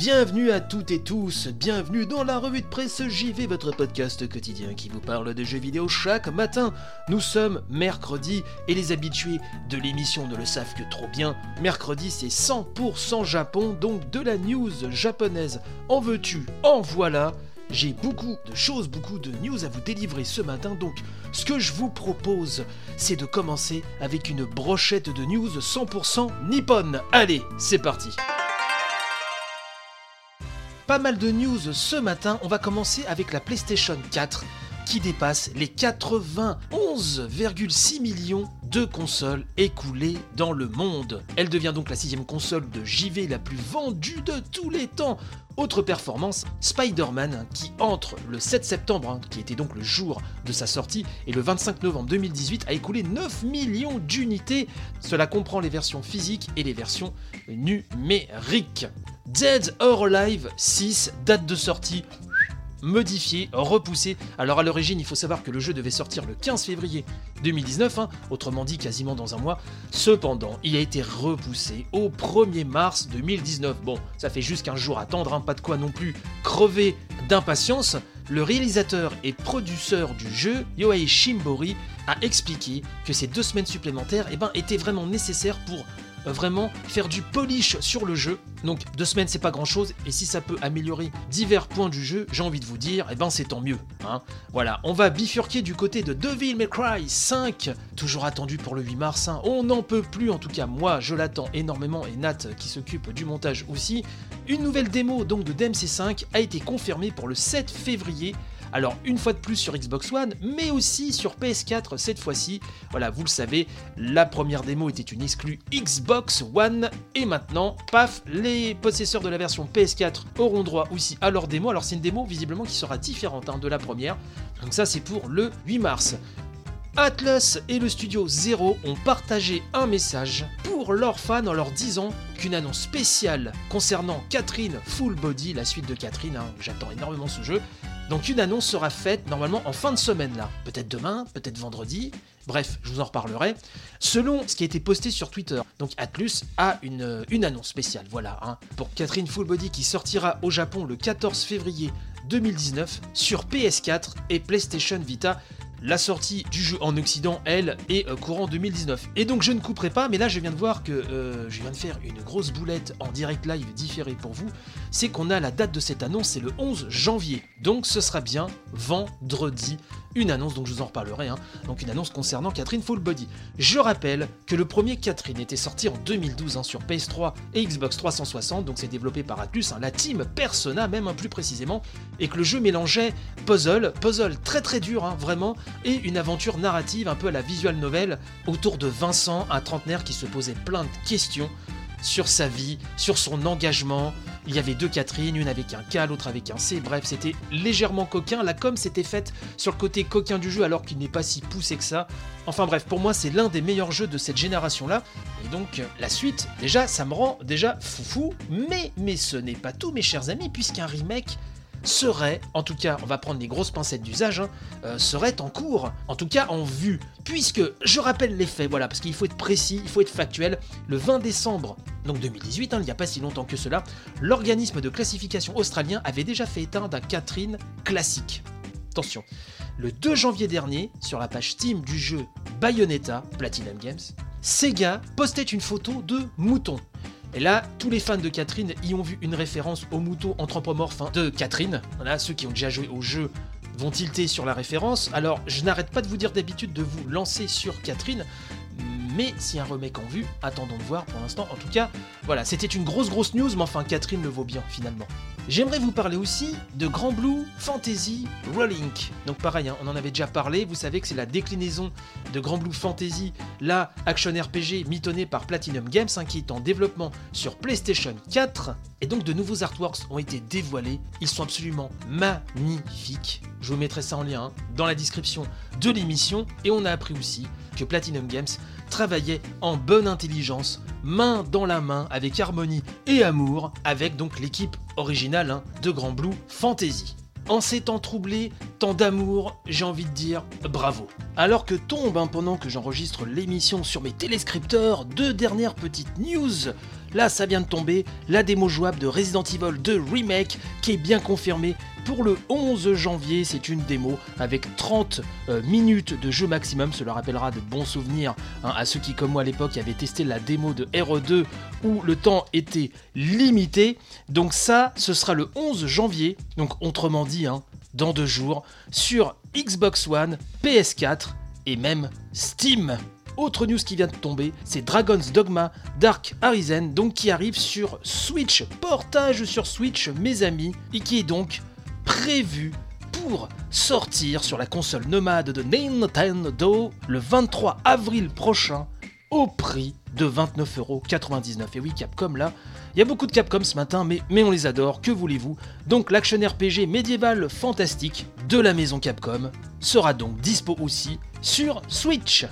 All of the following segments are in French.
Bienvenue à toutes et tous, bienvenue dans la revue de presse JV, votre podcast quotidien qui vous parle de jeux vidéo chaque matin. Nous sommes mercredi et les habitués de l'émission ne le savent que trop bien. Mercredi c'est 100% Japon, donc de la news japonaise. En veux-tu En voilà j'ai beaucoup de choses, beaucoup de news à vous délivrer ce matin, donc ce que je vous propose, c'est de commencer avec une brochette de news 100% nippon. Allez, c'est parti pas mal de news ce matin. On va commencer avec la PlayStation 4 qui dépasse les 91,6 millions de consoles écoulées dans le monde. Elle devient donc la sixième console de JV la plus vendue de tous les temps. Autre performance, Spider-Man, qui entre le 7 septembre, hein, qui était donc le jour de sa sortie, et le 25 novembre 2018 a écoulé 9 millions d'unités. Cela comprend les versions physiques et les versions numériques. Dead or Alive 6, date de sortie modifiée, repoussée. Alors à l'origine, il faut savoir que le jeu devait sortir le 15 février 2019, hein, autrement dit quasiment dans un mois. Cependant, il a été repoussé au 1er mars 2019. Bon, ça fait juste 15 jours à attendre, hein, pas de quoi non plus crever d'impatience. Le réalisateur et producteur du jeu, Yohei Shimbori, a expliqué que ces deux semaines supplémentaires eh ben, étaient vraiment nécessaires pour vraiment faire du polish sur le jeu. Donc deux semaines c'est pas grand chose et si ça peut améliorer divers points du jeu, j'ai envie de vous dire, eh ben c'est tant mieux. Hein. Voilà, on va bifurquer du côté de Devil May Cry 5, toujours attendu pour le 8 mars. Hein. On n'en peut plus, en tout cas moi je l'attends énormément et Nat qui s'occupe du montage aussi. Une nouvelle démo donc de DMC5 a été confirmée pour le 7 février alors une fois de plus sur Xbox One, mais aussi sur PS4 cette fois-ci. Voilà, vous le savez, la première démo était une exclue Xbox One, et maintenant, paf, les possesseurs de la version PS4 auront droit aussi à leur démo. Alors c'est une démo visiblement qui sera différente hein, de la première. Donc ça c'est pour le 8 mars. Atlas et le studio Zero ont partagé un message pour leurs fans en leur disant qu'une annonce spéciale concernant Catherine Full Body, la suite de Catherine, hein, j'attends énormément ce jeu, donc une annonce sera faite normalement en fin de semaine là. Peut-être demain, peut-être vendredi. Bref, je vous en reparlerai. Selon ce qui a été posté sur Twitter, donc Atlus a une, une annonce spéciale, voilà, hein, pour Catherine Fullbody qui sortira au Japon le 14 février 2019 sur PS4 et PlayStation Vita la sortie du jeu en Occident, elle, est euh, courant 2019. Et donc je ne couperai pas, mais là je viens de voir que euh, je viens de faire une grosse boulette en direct live différé pour vous. C'est qu'on a la date de cette annonce, c'est le 11 janvier. Donc ce sera bien vendredi. Une annonce, donc je vous en reparlerai, hein. donc une annonce concernant Catherine Full Body. Je rappelle que le premier Catherine était sorti en 2012 hein, sur PS3 et Xbox 360, donc c'est développé par Atlus, hein, la team Persona même plus précisément, et que le jeu mélangeait puzzle, puzzle très très dur vraiment, et une aventure narrative un peu à la visual novel autour de Vincent, un trentenaire qui se posait plein de questions sur sa vie, sur son engagement. Il y avait deux Catherine, une avec un K, l'autre avec un C. Bref, c'était légèrement coquin. La com s'était faite sur le côté coquin du jeu alors qu'il n'est pas si poussé que ça. Enfin bref, pour moi, c'est l'un des meilleurs jeux de cette génération-là. Et donc, la suite, déjà, ça me rend déjà foufou. Mais, mais ce n'est pas tout, mes chers amis, puisqu'un remake serait, en tout cas, on va prendre les grosses pincettes d'usage, hein, euh, serait en cours, en tout cas en vue. Puisque, je rappelle les faits, voilà, parce qu'il faut être précis, il faut être factuel, le 20 décembre, donc 2018, hein, il n'y a pas si longtemps que cela, l'organisme de classification australien avait déjà fait éteindre un Catherine classique. Attention, le 2 janvier dernier, sur la page Steam du jeu Bayonetta, Platinum Games, Sega postait une photo de mouton. Et là, tous les fans de Catherine y ont vu une référence au mouton anthropomorphe hein, de Catherine. Voilà, ceux qui ont déjà joué au jeu vont tilter sur la référence. Alors, je n'arrête pas de vous dire d'habitude de vous lancer sur Catherine, mais si un remake en vue, attendons de voir pour l'instant. En tout cas, voilà, c'était une grosse grosse news, mais enfin Catherine le vaut bien finalement. J'aimerais vous parler aussi de Grand Blue Fantasy Rolling. Donc pareil, hein, on en avait déjà parlé, vous savez que c'est la déclinaison de Grand Blue Fantasy, la action RPG mitonnée par Platinum Games, hein, qui est en développement sur PlayStation 4. Et donc de nouveaux artworks ont été dévoilés, ils sont absolument magnifiques. Je vous mettrai ça en lien hein, dans la description de l'émission. Et on a appris aussi que Platinum Games travaillait en bonne intelligence, main dans la main, avec harmonie et amour, avec donc l'équipe originale hein, de Grand Blue Fantasy. En ces temps troublés, tant d'amour, j'ai envie de dire bravo. Alors que tombe, hein, pendant que j'enregistre l'émission sur mes téléscripteurs, deux dernières petites news. Là, ça vient de tomber, la démo jouable de Resident Evil 2 Remake qui est bien confirmée pour le 11 janvier. C'est une démo avec 30 euh, minutes de jeu maximum. Cela rappellera de bons souvenirs hein, à ceux qui, comme moi à l'époque, avaient testé la démo de RE2 où le temps était limité. Donc ça, ce sera le 11 janvier. Donc autrement dit, hein, dans deux jours, sur Xbox One, PS4 et même Steam. Autre news qui vient de tomber, c'est Dragon's Dogma Dark Arisen, donc qui arrive sur Switch, portage sur Switch, mes amis, et qui est donc prévu pour sortir sur la console nomade de Nintendo le 23 avril prochain au prix de 29,99€. Et oui, Capcom là, il y a beaucoup de Capcom ce matin, mais, mais on les adore, que voulez-vous? Donc l'action RPG médiéval fantastique de la maison Capcom sera donc dispo aussi sur Switch.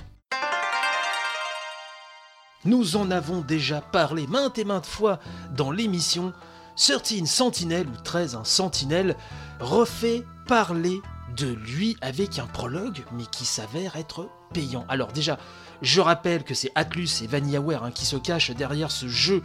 Nous en avons déjà parlé maintes et maintes fois dans l'émission. 13 Sentinelle ou 13 un Sentinelle refait parler de lui avec un prologue, mais qui s'avère être payant. Alors déjà, je rappelle que c'est Atlus et VanillaWare hein, qui se cachent derrière ce jeu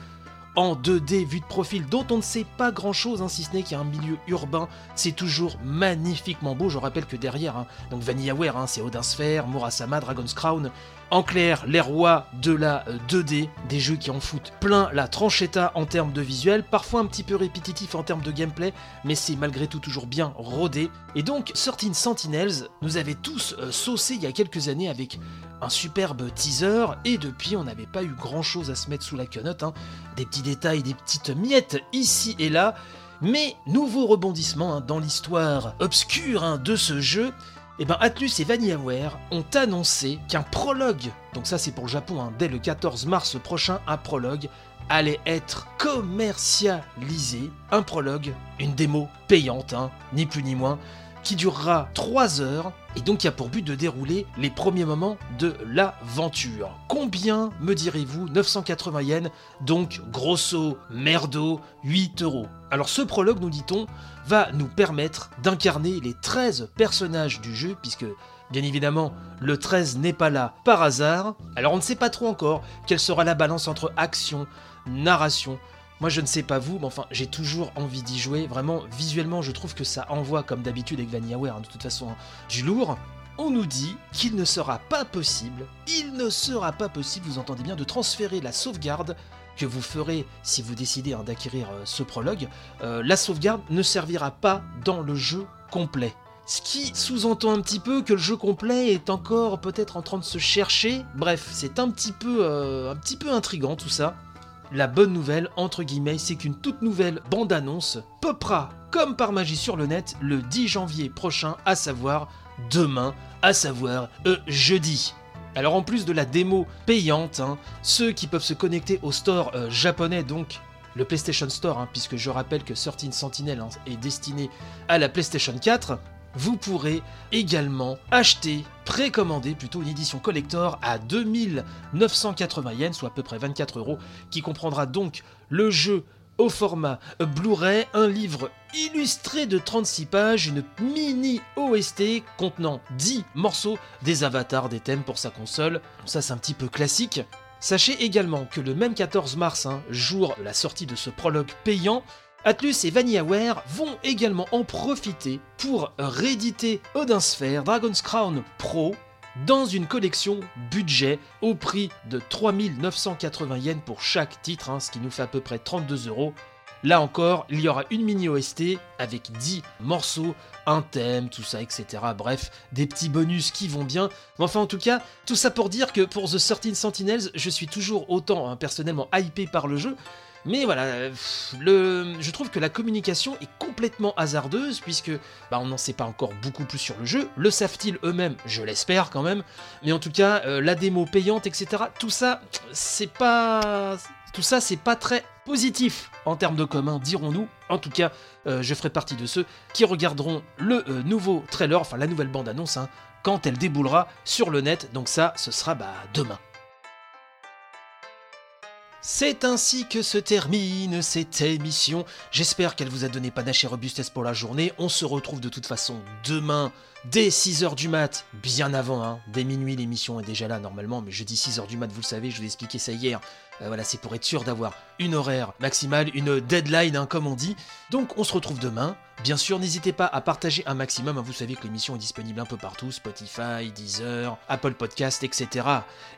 en 2D vue de profil dont on ne sait pas grand chose, hein, si ce n'est qu'il y a un milieu urbain. C'est toujours magnifiquement beau. Je rappelle que derrière, hein, donc VanillaWare, c'est Odin Sphere, Murasama, Dragon's Crown. En clair, les rois de la 2D, des jeux qui en foutent plein la tranchetta en termes de visuel, parfois un petit peu répétitif en termes de gameplay, mais c'est malgré tout toujours bien rodé. Et donc, 13 Sentinels nous avait tous euh, saucé il y a quelques années avec un superbe teaser, et depuis on n'avait pas eu grand chose à se mettre sous la quenotte, hein. des petits détails, des petites miettes ici et là, mais nouveau rebondissement hein, dans l'histoire obscure hein, de ce jeu, et ben Atlus et VanillaWare ont annoncé qu'un prologue, donc ça c'est pour le Japon, dès le 14 mars prochain, un prologue allait être commercialisé. Un prologue, une démo payante, ni plus ni moins, qui durera 3 heures et donc qui a pour but de dérouler les premiers moments de l'aventure. Combien me direz-vous 980 yens, donc grosso merdo 8 euros. Alors ce prologue, nous dit-on, va nous permettre d'incarner les 13 personnages du jeu, puisque Bien évidemment, le 13 n'est pas là par hasard, alors on ne sait pas trop encore quelle sera la balance entre action, narration, moi, je ne sais pas vous, mais enfin, j'ai toujours envie d'y jouer. Vraiment, visuellement, je trouve que ça envoie, comme d'habitude avec VanillaWare, hein, de toute façon, hein, du lourd. On nous dit qu'il ne sera pas possible, il ne sera pas possible, vous entendez bien, de transférer la sauvegarde que vous ferez si vous décidez hein, d'acquérir euh, ce prologue. Euh, la sauvegarde ne servira pas dans le jeu complet. Ce qui sous-entend un petit peu que le jeu complet est encore peut-être en train de se chercher. Bref, c'est un petit peu, euh, un petit peu intrigant tout ça. La bonne nouvelle, entre guillemets, c'est qu'une toute nouvelle bande-annonce popera comme par magie sur le net le 10 janvier prochain, à savoir demain, à savoir euh, jeudi. Alors en plus de la démo payante, hein, ceux qui peuvent se connecter au store euh, japonais, donc le PlayStation Store, hein, puisque je rappelle que 13 Sentinel hein, est destiné à la PlayStation 4, vous pourrez également acheter, précommander plutôt une édition collector à 2980 yens, soit à peu près 24 euros, qui comprendra donc le jeu au format Blu-ray, un livre illustré de 36 pages, une mini OST contenant 10 morceaux, des avatars, des thèmes pour sa console. Ça c'est un petit peu classique. Sachez également que le même 14 mars, hein, jour la sortie de ce prologue payant, Atlus et VanillaWare vont également en profiter pour rééditer Odin Sphere Dragon's Crown Pro dans une collection budget au prix de 3980 yens pour chaque titre, hein, ce qui nous fait à peu près 32 euros. Là encore, il y aura une mini OST avec 10 morceaux, un thème, tout ça, etc. Bref, des petits bonus qui vont bien. Enfin, en tout cas, tout ça pour dire que pour The 13 Sentinels, je suis toujours autant hein, personnellement hypé par le jeu Mais voilà, le, je trouve que la communication est complètement hasardeuse puisque bah, on n'en sait pas encore beaucoup plus sur le jeu. Le savent-ils eux-mêmes? Je l'espère quand même. Mais en tout cas, euh, la démo payante, etc. Tout ça, c'est pas, tout ça, c'est pas très positif en termes de commun, dirons-nous. En tout cas, euh, je ferai partie de ceux qui regarderont le euh, nouveau trailer, enfin la nouvelle bande-annonce, hein, quand elle déboulera sur le net. Donc ça, ce sera bah, demain. C'est ainsi que se termine cette émission. J'espère qu'elle vous a donné panache et robustesse pour la journée. On se retrouve de toute façon demain dès 6h du mat, bien avant, hein. dès minuit l'émission est déjà là normalement, mais je dis 6h du mat, vous le savez, je vous ai expliqué ça hier. Euh, voilà, c'est pour être sûr d'avoir une horaire maximale, une deadline, hein, comme on dit. Donc on se retrouve demain. Bien sûr, n'hésitez pas à partager un maximum. hein. Vous savez que l'émission est disponible un peu partout Spotify, Deezer, Apple Podcast, etc.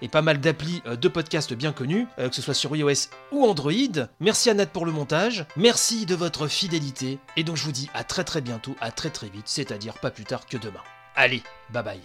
Et pas mal d'applis euh, de podcasts bien connus, euh, que ce soit sur iOS ou Android. Merci à Nat pour le montage. Merci de votre fidélité. Et donc je vous dis à très très bientôt, à très très vite, c'est-à-dire pas plus tard que demain. Allez, bye bye.